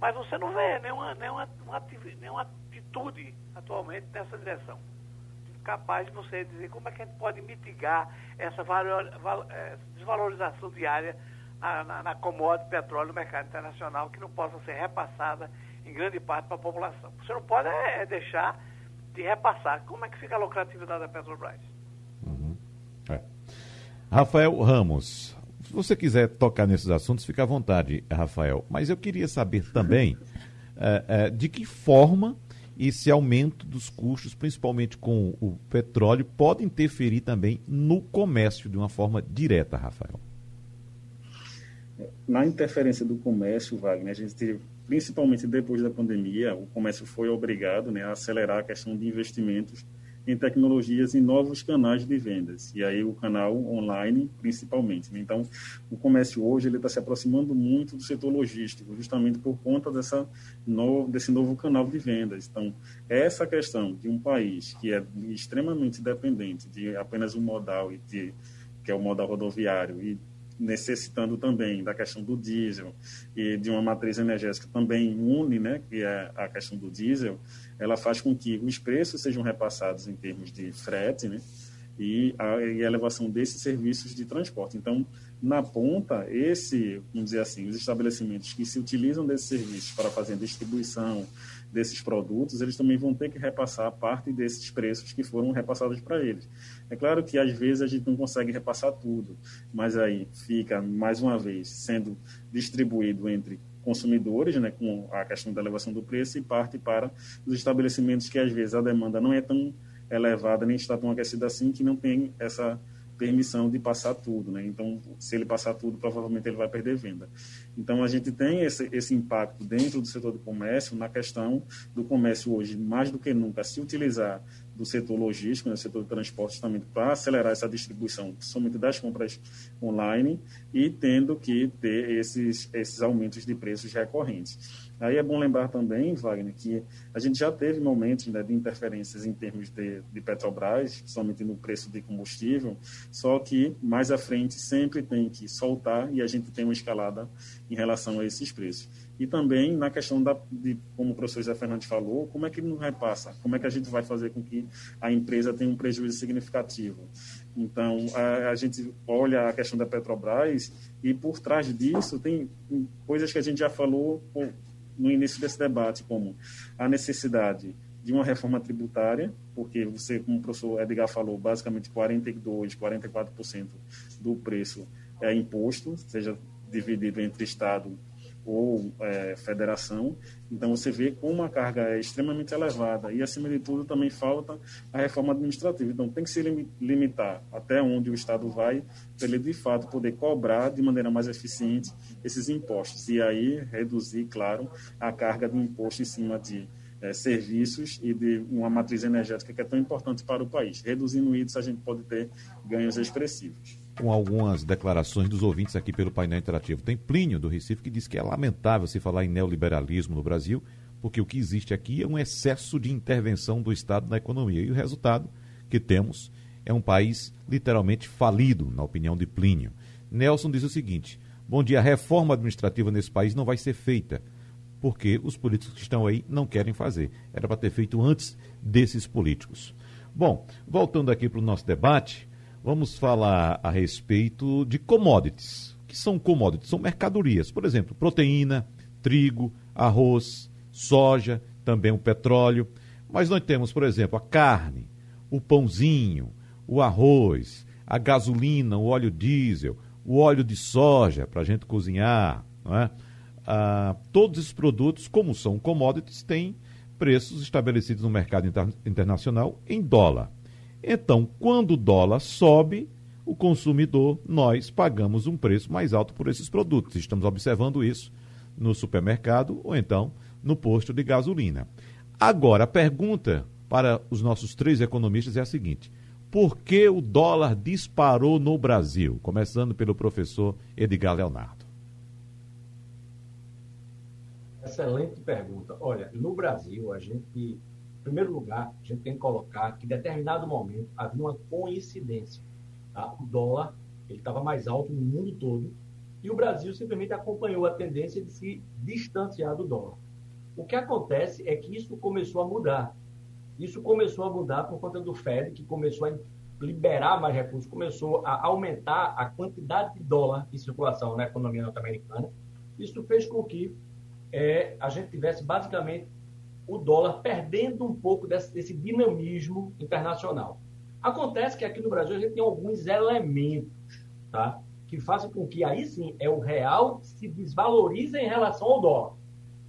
Mas você não vê nenhuma, nenhuma, nenhuma atitude atualmente nessa direção capaz de você dizer como é que a gente pode mitigar essa é, desvalorização diária na, na, na commodity petróleo no mercado internacional que não possa ser repassada em grande parte para a população. Você não pode é, deixar de repassar. Como é que fica a lucratividade da Petrobras? Uhum. É. Rafael Ramos, você quiser tocar nesses assuntos, fica à vontade, Rafael. Mas eu queria saber também é, de que forma esse aumento dos custos, principalmente com o petróleo, pode interferir também no comércio de uma forma direta, Rafael. Na interferência do comércio, Wagner, a gente teve, principalmente depois da pandemia, o comércio foi obrigado né, a acelerar a questão de investimentos em tecnologias e novos canais de vendas. E aí o canal online, principalmente. Né? Então, o comércio hoje ele está se aproximando muito do setor logístico, justamente por conta dessa no, desse novo canal de vendas. Então, essa questão de um país que é extremamente dependente de apenas um modal e de que é o modal rodoviário e necessitando também da questão do diesel e de uma matriz energética também une, né, que é a questão do diesel, ela faz com que os preços sejam repassados em termos de frete, né, e a, elevação desses serviços de transporte. Então, na ponta, esse, vamos dizer assim, os estabelecimentos que se utilizam desses serviços para fazer distribuição desses produtos, eles também vão ter que repassar parte desses preços que foram repassados para eles. É claro que às vezes a gente não consegue repassar tudo, mas aí fica, mais uma vez, sendo distribuído entre consumidores, né, com a questão da elevação do preço, e parte para os estabelecimentos que às vezes a demanda não é tão elevada, nem está tão aquecida assim, que não tem essa permissão de passar tudo, né? Então, se ele passar tudo, provavelmente ele vai perder venda. Então, a gente tem esse, esse impacto dentro do setor do comércio na questão do comércio hoje, mais do que nunca, se utilizar do setor logístico, né, setor de transporte também, para acelerar essa distribuição, principalmente das compras online, e tendo que ter esses, esses aumentos de preços recorrentes. Aí é bom lembrar também, Wagner, que a gente já teve momentos né, de interferências em termos de, de Petrobras, somente no preço de combustível, só que mais à frente sempre tem que soltar e a gente tem uma escalada em relação a esses preços. E também na questão da, de, como o professor José Fernandes falou, como é que não repassa? Como é que a gente vai fazer com que a empresa tenha um prejuízo significativo? Então, a, a gente olha a questão da Petrobras e por trás disso tem coisas que a gente já falou no início desse debate, como a necessidade de uma reforma tributária, porque você, como o professor Edgar falou, basicamente 42%, 44% do preço é imposto, seja dividido entre Estado ou é, federação. Então você vê como a carga é extremamente elevada e, acima de tudo, também falta a reforma administrativa. Então tem que se limitar até onde o Estado vai para ele, de fato, poder cobrar de maneira mais eficiente esses impostos e aí reduzir, claro, a carga de imposto em cima de é, serviços e de uma matriz energética que é tão importante para o país. Reduzindo isso, a gente pode ter ganhos expressivos com algumas declarações dos ouvintes aqui pelo painel interativo. Tem Plínio, do Recife, que diz que é lamentável se falar em neoliberalismo no Brasil, porque o que existe aqui é um excesso de intervenção do Estado na economia. E o resultado que temos é um país literalmente falido, na opinião de Plínio. Nelson diz o seguinte: Bom dia, a reforma administrativa nesse país não vai ser feita, porque os políticos que estão aí não querem fazer. Era para ter feito antes desses políticos. Bom, voltando aqui para o nosso debate, vamos falar a respeito de commodities. O que são commodities? São mercadorias. Por exemplo, proteína, trigo, arroz, soja, também o petróleo. Mas nós temos, por exemplo, a carne, o pãozinho, o arroz, a gasolina, o óleo diesel, o óleo de soja para a gente cozinhar. Não é? ah, todos esses produtos, como são commodities, têm preços estabelecidos no mercado inter internacional em dólar. Então, quando o dólar sobe, o consumidor, nós pagamos um preço mais alto por esses produtos. Estamos observando isso no supermercado ou então no posto de gasolina. Agora, a pergunta para os nossos três economistas é a seguinte: por que o dólar disparou no Brasil? Começando pelo professor Edgar Leonardo. Excelente pergunta. Olha, no Brasil, a gente primeiro lugar, a gente tem que colocar que em determinado momento havia uma coincidência. Tá? O dólar ele estava mais alto no mundo todo e o Brasil simplesmente acompanhou a tendência de se distanciar do dólar. O que acontece é que isso começou a mudar. Isso começou a mudar por conta do Fed, que começou a liberar mais recursos, começou a aumentar a quantidade de dólar em circulação na economia norte-americana. Isso fez com que é, a gente tivesse basicamente o dólar perdendo um pouco desse, desse, dinamismo internacional. Acontece que aqui no Brasil a gente tem alguns elementos tá, que faça com que aí sim é o real se desvalorize em relação ao dólar.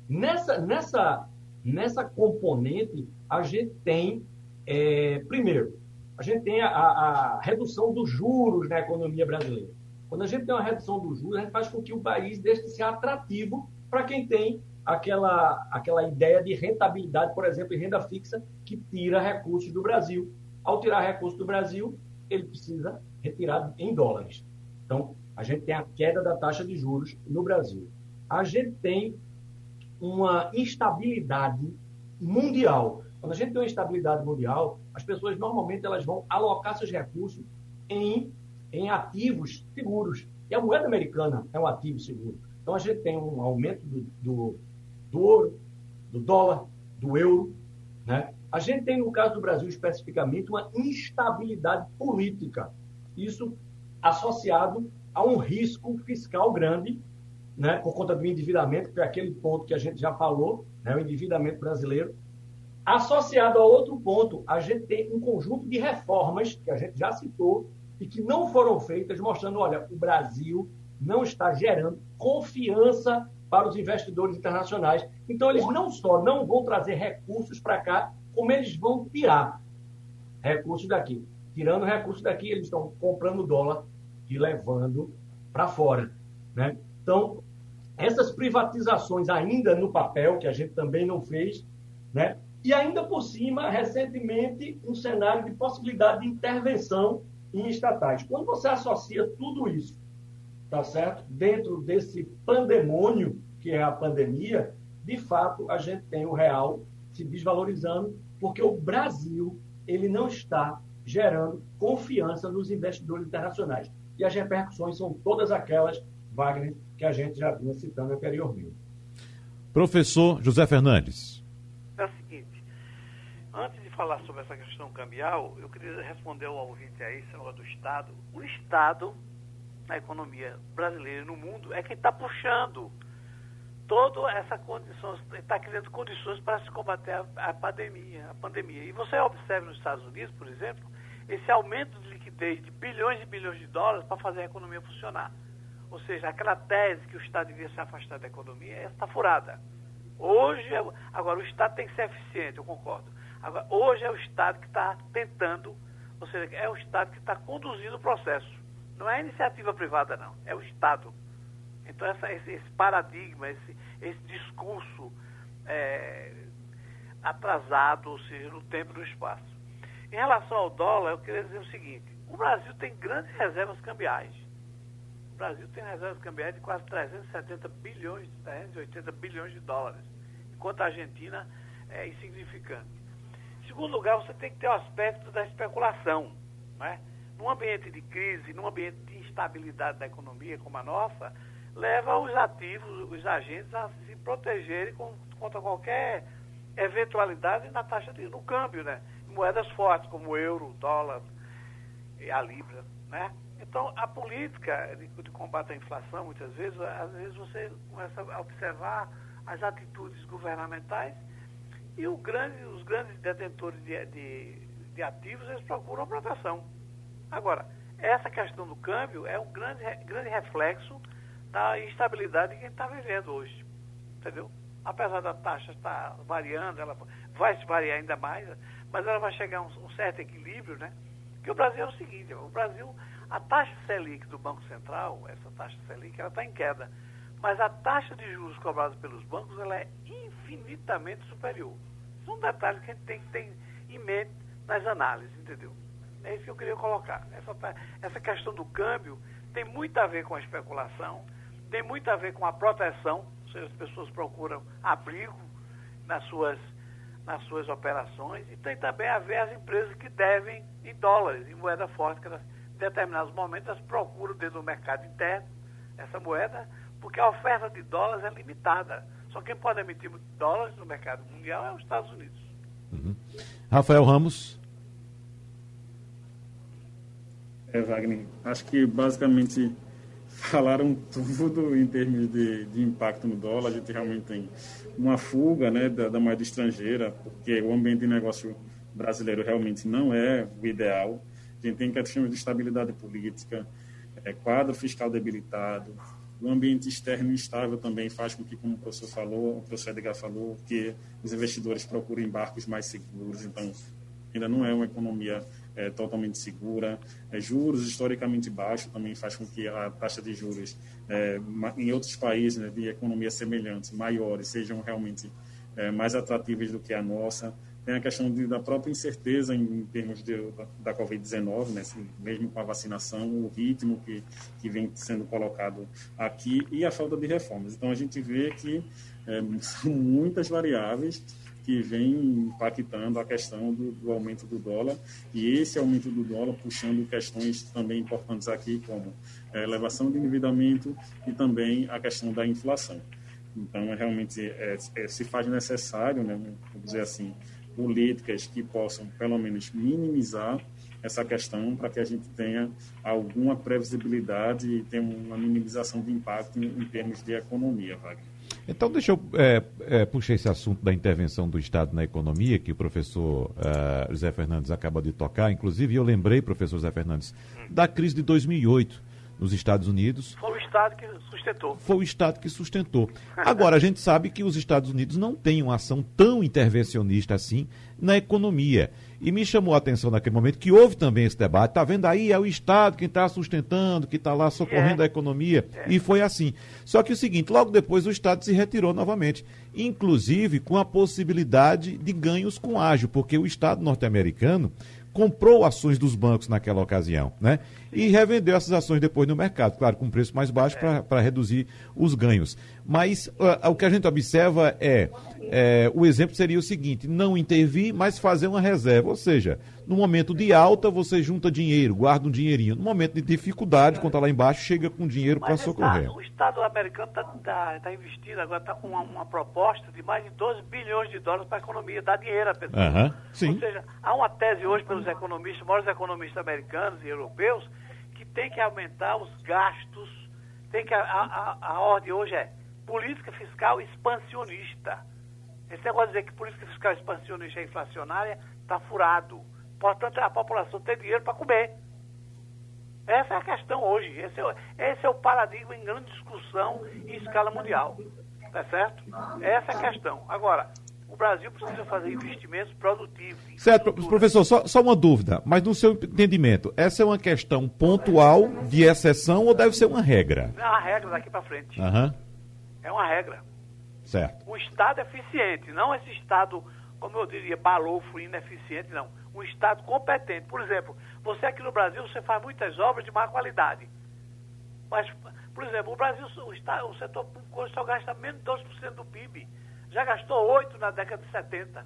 Nessa, nessa, nessa componente, a gente tem, é, primeiro, a gente tem a, a, redução dos juros na economia brasileira. Quando a gente tem uma redução dos juros, a gente faz com que o país deixe de ser atrativo para quem tem aquela, aquela ideia de rentabilidade, por exemplo, em renda fixa, que tira recursos do Brasil. Ao tirar recursos do Brasil, ele precisa retirar em dólares. Então, a gente tem a queda da taxa de juros no Brasil. A gente tem uma instabilidade mundial. Quando a gente tem uma instabilidade mundial, as pessoas normalmente elas vão alocar seus recursos em, em ativos seguros. E a moeda americana é um ativo seguro. Então a gente tem um aumento do, do, do ouro, do dólar, do euro. Né? A gente tem, no caso do Brasil especificamente, uma instabilidade política. Isso associado a um risco fiscal grande, né, por conta do endividamento, que é aquele ponto que a gente já falou, né, o endividamento brasileiro. Associado a outro ponto, a gente tem um conjunto de reformas, que a gente já citou, e que não foram feitas, mostrando, olha, o Brasil não está gerando confiança para os investidores internacionais. Então, eles não só não vão trazer recursos para cá, como eles vão tirar recursos daqui. Tirando recursos daqui, eles estão comprando dólar e levando para fora. Né? Então, essas privatizações ainda no papel, que a gente também não fez, né? e ainda por cima, recentemente, um cenário de possibilidade de intervenção em estatais. Quando você associa tudo isso, tá certo? Dentro desse pandemônio que é a pandemia, de fato, a gente tem o real se desvalorizando, porque o Brasil ele não está gerando confiança nos investidores internacionais. E as repercussões são todas aquelas, Wagner, que a gente já vinha citando anteriormente. Professor José Fernandes. É o seguinte, antes de falar sobre essa questão cambial, eu queria responder ao ouvinte aí, senhor do Estado. O Estado, na economia brasileira e no mundo, é quem está puxando toda essa condição, está criando condições para se combater a, a, pandemia, a pandemia. E você observa nos Estados Unidos, por exemplo, esse aumento de liquidez de bilhões e bilhões de dólares para fazer a economia funcionar. Ou seja, aquela tese que o Estado devia se afastar da economia, está furada. Hoje, é, agora o Estado tem que ser eficiente, eu concordo. Agora, hoje é o Estado que está tentando, ou seja, é o Estado que está conduzindo o processo. Não é iniciativa privada, não, é o Estado. Então, essa, esse, esse, paradigma, esse, esse discurso é, atrasado, ou seja, no tempo e no espaço. Em relação ao dólar, eu queria dizer o seguinte: o Brasil tem grandes reservas cambiais. O Brasil tem reservas cambiais de quase 370 bilhões, 380 bilhões de dólares, enquanto a Argentina é insignificante. Em segundo lugar, você tem que ter o aspecto da especulação. Né? Num ambiente de crise, num ambiente de instabilidade da economia como a nossa, leva os ativos, os agentes a se protegerem contra qualquer eventualidade na taxa de, no câmbio, né? moedas fortes, como o euro, o dólar e a libra, né? Então, a política de, de, combate à inflação, muitas vezes, às vezes você começa a observar as atitudes governamentais e grande, os grandes detentores de, de, de, ativos, eles procuram proteção. Agora, essa questão do câmbio é um grande, grande reflexo da instabilidade que a gente está vivendo hoje, entendeu? Apesar da taxa estar variando, ela vai se variar ainda mais, mas ela vai chegar a um, um certo equilíbrio, né? Que o Brasil é o seguinte, o Brasil, a taxa Selic do Banco Central, essa taxa Selic, ela está em queda. Mas a taxa de juros cobrada pelos bancos, ela é infinitamente superior. Isso é um detalhe que a gente tem que ter em mente nas análises, entendeu? É isso que eu queria colocar. Essa, essa questão do câmbio tem muito a ver com a especulação, tem muito a ver com a proteção, ou seja, as pessoas procuram abrigo nas suas nas suas operações e tem também a ver as empresas que devem em dólares, em moeda forte, que elas, em determinados momentos elas procuram dentro do mercado interno essa moeda, porque a oferta de dólares é limitada. Só quem pode emitir dólares no mercado mundial é os Estados Unidos. Uhum. Rafael Ramos. É, Wagner, acho que basicamente falaram tudo em termos de, de impacto no dólar. A gente realmente tem uma fuga né, da, da moeda estrangeira, porque o ambiente de negócio brasileiro realmente não é o ideal. A gente tem questões de estabilidade política, é, quadro fiscal debilitado, o ambiente externo instável também faz com que, como o professor falou, o professor Edgar falou, que os investidores procurem barcos mais seguros. Então, ainda não é uma economia é, totalmente segura. É, juros historicamente baixos também faz com que a taxa de juros é, em outros países né, de economias semelhantes, maiores, sejam realmente é, mais atrativas do que a nossa. Tem a questão de, da própria incerteza em, em termos de, da, da Covid-19, né, assim, mesmo com a vacinação, o ritmo que, que vem sendo colocado aqui e a falta de reformas. Então, a gente vê que é, são muitas variáveis que vem impactando a questão do, do, aumento do dólar e esse aumento do dólar puxando questões também importantes aqui como é, elevação do endividamento e também a questão da inflação. Então, é, realmente é, é, se faz necessário, né, vamos dizer assim, políticas que possam pelo menos minimizar essa questão para que a gente tenha alguma previsibilidade e tenha uma minimização de impacto em, em termos de economia, Wagner. Então, deixa eu é, é, puxar esse assunto da intervenção do Estado na economia, que o professor uh, José Fernandes acaba de tocar. Inclusive, eu lembrei, professor José Fernandes, da crise de 2008 nos Estados Unidos. Foi o Estado que sustentou. Foi o Estado que sustentou. Agora, a gente sabe que os Estados Unidos não têm uma ação tão intervencionista assim na economia. E me chamou a atenção naquele momento que houve também esse debate. Está vendo aí? É o Estado quem está sustentando, que está lá socorrendo é. a economia. É. E foi assim. Só que o seguinte, logo depois o Estado se retirou novamente. Inclusive com a possibilidade de ganhos com ágio, porque o Estado norte-americano comprou ações dos bancos naquela ocasião, né? E revendeu essas ações depois no mercado, claro, com preço mais baixo para reduzir os ganhos. Mas uh, o que a gente observa é, é, o exemplo seria o seguinte: não intervir, mas fazer uma reserva. Ou seja, no momento de alta, você junta dinheiro, guarda um dinheirinho. No momento de dificuldade, quando está lá embaixo, chega com dinheiro para socorrer. o Estado americano está tá, tá investindo agora, está com uma, uma, proposta de mais de 12 bilhões de dólares para a economia, dar dinheiro à pessoa. Uhum, sim. Ou seja, há uma tese hoje pelos economistas, maiores economistas americanos e europeus, que tem que aumentar os gastos, tem que a, a, a ordem hoje é política fiscal expansionista. Esse negócio de dizer que política fiscal expansionista é inflacionária está furado. Portanto, a população tem dinheiro para comer. Essa é a questão hoje. Esse é, esse é o paradigma em grande discussão em escala mundial. Tá certo? Essa é a questão. Agora, o Brasil precisa fazer investimentos produtivos. Certo, professor, só, só, uma dúvida, mas no seu entendimento, essa é uma questão pontual, de exceção ou deve ser uma regra? É uma regra daqui para frente. Uhum. É uma regra. Certo. Um Estado eficiente, não esse Estado, como eu diria, balofo, ineficiente, não. Um Estado competente. Por exemplo, você aqui no Brasil, você faz muitas obras de má qualidade. Mas, por exemplo, o Brasil, o, estado, o setor público só gasta menos de 12% do PIB. Já gastou 8% na década de 70.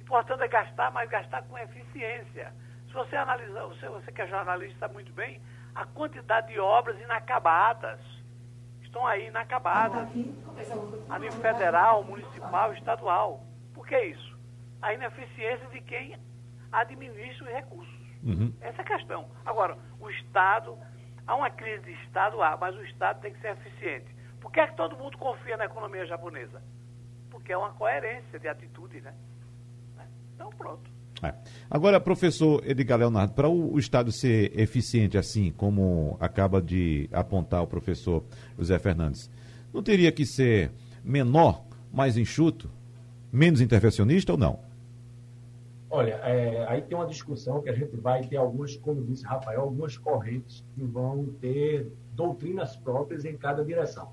Importante é gastar, mas gastar com eficiência. Se você analisar, você, você que é jornalista muito bem, a quantidade de obras inacabadas estão aí inacabadas, a nível federal, municipal, estadual. Por que isso? A ineficiência de quem administra os recursos. Uhum. Essa é a questão. Agora, o Estado, há uma crise de Estado, há, mas o Estado tem que ser eficiente. Por que é que todo mundo confia na economia japonesa? Porque é uma coerência de atitude, né? Então, pronto. É. Agora, professor Edgar Leonardo, para o, o, Estado ser eficiente assim, como acaba de apontar o professor José Fernandes, não teria que ser menor, mais enxuto, menos intervencionista ou não? Olha, é, aí tem uma discussão que a gente vai ter algumas, como disse Rafael, algumas correntes que vão ter doutrinas próprias em cada direção.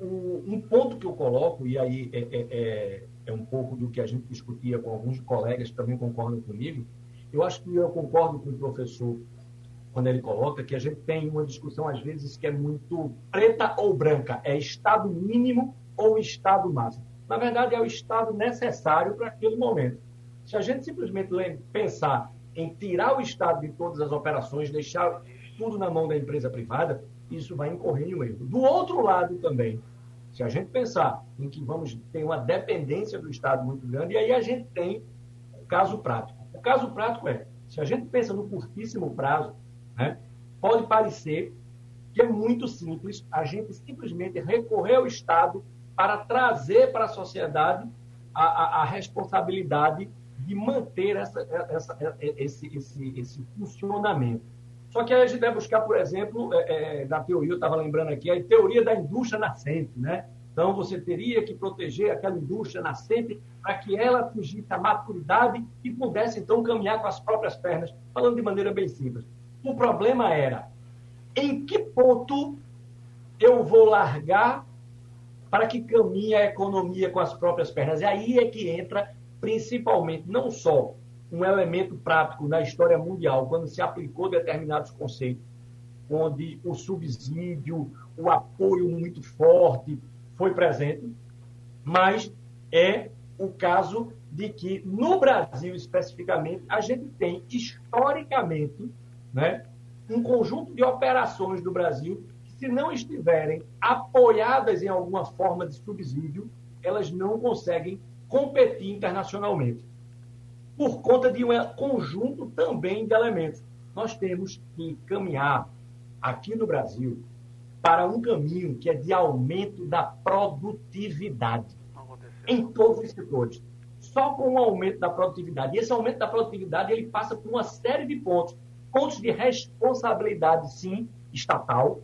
Um, um ponto que eu coloco, e aí é, é, é é um pouco do que a gente discutia com alguns colegas que também concordam comigo. Eu acho que eu concordo com o professor quando ele coloca que a gente tem uma discussão, às vezes, que é muito preta ou branca. É estado mínimo ou estado máximo. Na verdade, é o estado necessário para aquele momento. Se a gente simplesmente pensar em tirar o estado de todas as operações, deixar tudo na mão da empresa privada, isso vai incorrer em um erro. Do outro lado também, se a gente pensar em que vamos ter uma dependência do Estado muito grande, e aí a gente tem o caso prático. O caso prático é, se a gente pensa no curtíssimo prazo, né, pode parecer que é muito simples a gente simplesmente recorrer ao Estado para trazer para a sociedade a, a, a responsabilidade manter essa, essa, esse, esse, esse funcionamento. Só que aí a gente vai buscar, por exemplo, é, é, na teoria, eu estava lembrando aqui, a teoria da indústria nascente, né? Então, você teria que proteger aquela indústria nascente para que ela atingisse a maturidade e pudesse, então, caminhar com as próprias pernas, falando de maneira bem simples. O problema era em que ponto eu vou largar para que caminhe a economia com as próprias pernas. E aí é que entra, principalmente, não só um elemento prático na história mundial, quando se aplicou determinados conceitos, onde o subsídio, o apoio muito forte foi presente, mas é o caso de que no Brasil especificamente a gente tem historicamente, né, um conjunto de operações do Brasil que se não estiverem apoiadas em alguma forma de subsídio, elas não conseguem competir internacionalmente por conta de um conjunto também de elementos. Nós temos que caminhar aqui no Brasil para um caminho que é de aumento da produtividade em todos os setores. Só com o aumento da produtividade. E esse aumento da produtividade ele passa por uma série de pontos. Pontos de responsabilidade, sim, estatal.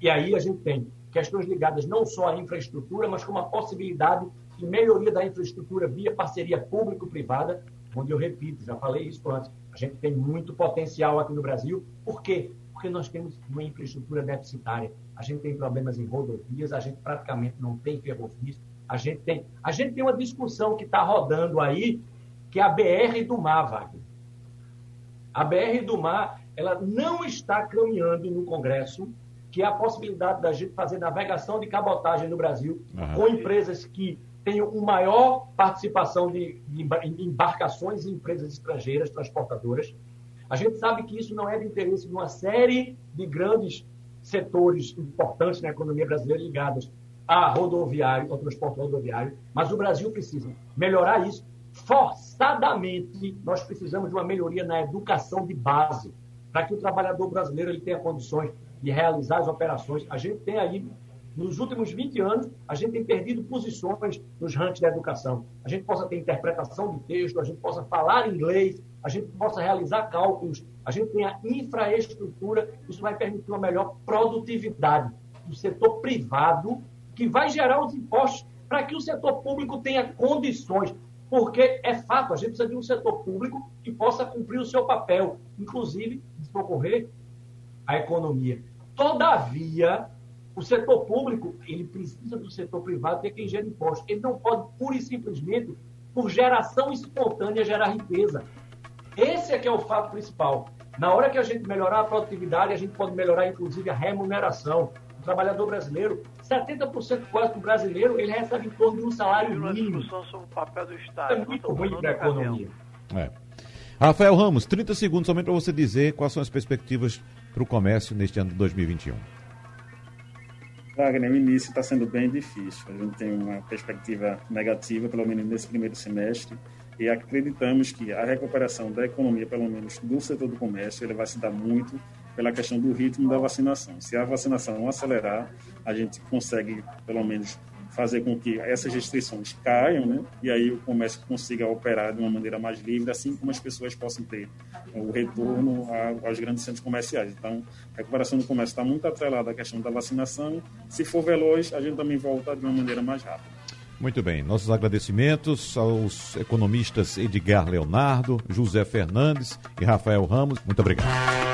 E aí a gente tem questões ligadas não só à infraestrutura, mas com a possibilidade de melhoria da infraestrutura via parceria público-privada, onde eu repito, já falei isso antes, a gente tem muito potencial aqui no Brasil. Por quê? Porque nós temos uma infraestrutura deficitária. A gente tem problemas em rodovias, a gente praticamente não tem ferrovias, a gente tem, a gente tem uma discussão que está rodando aí, que é a BR do Mar, Wagner. A BR do Mar, ela não está caminhando no Congresso, que é a possibilidade da gente fazer navegação de cabotagem no Brasil uhum. com empresas que tem uma maior participação de, embarcações e empresas estrangeiras transportadoras. A gente sabe que isso não é de interesse de uma série de grandes setores importantes na economia brasileira ligados a rodoviário, ao transporte rodoviário, mas o Brasil precisa melhorar isso. Forçadamente, nós precisamos de uma melhoria na educação de base, para que o trabalhador brasileiro ele tenha condições de realizar as operações. A gente tem aí nos últimos 20 anos, a gente tem perdido posições nos rankings da educação. A gente possa ter interpretação de texto, a gente possa falar inglês, a gente possa realizar cálculos, a gente tem a infraestrutura, isso vai permitir uma melhor produtividade do setor privado, que vai gerar os impostos para que o setor público tenha condições. Porque é fato, a gente precisa de um setor público que possa cumprir o seu papel, inclusive de socorrer a economia. Todavia, o setor público, ele precisa do setor privado, que é quem gera impostos. Ele não pode, pura e simplesmente, por geração espontânea, gerar riqueza. Esse é que é o fato principal. Na hora que a gente melhorar a produtividade, a gente pode melhorar, inclusive, a remuneração. O trabalhador brasileiro, 70% quase do brasileiro, ele recebe em torno de um salário mínimo. sobre o papel do Estado. É muito ruim para a economia. É. Rafael Ramos, 30 segundos somente para você dizer quais são as perspectivas para o comércio neste ano de 2021. Wagner, o início está sendo bem difícil. A gente tem uma perspectiva negativa, pelo menos nesse primeiro semestre, e acreditamos que a recuperação da economia, pelo menos do setor do comércio, ele vai se dar muito pela questão do ritmo da vacinação. Se a vacinação acelerar, a gente consegue, pelo menos, fazer com que essas restrições caiam, né? E aí o comércio consiga operar de uma maneira mais livre, assim como as pessoas possam ter o retorno aos grandes centros comerciais. Então, a recuperação do comércio está muito atrelada à questão da vacinação. Se for veloz, a gente também volta de uma maneira mais rápida. Muito bem, nossos agradecimentos aos economistas Edgar Leonardo, José Fernandes e Rafael Ramos. Muito obrigado.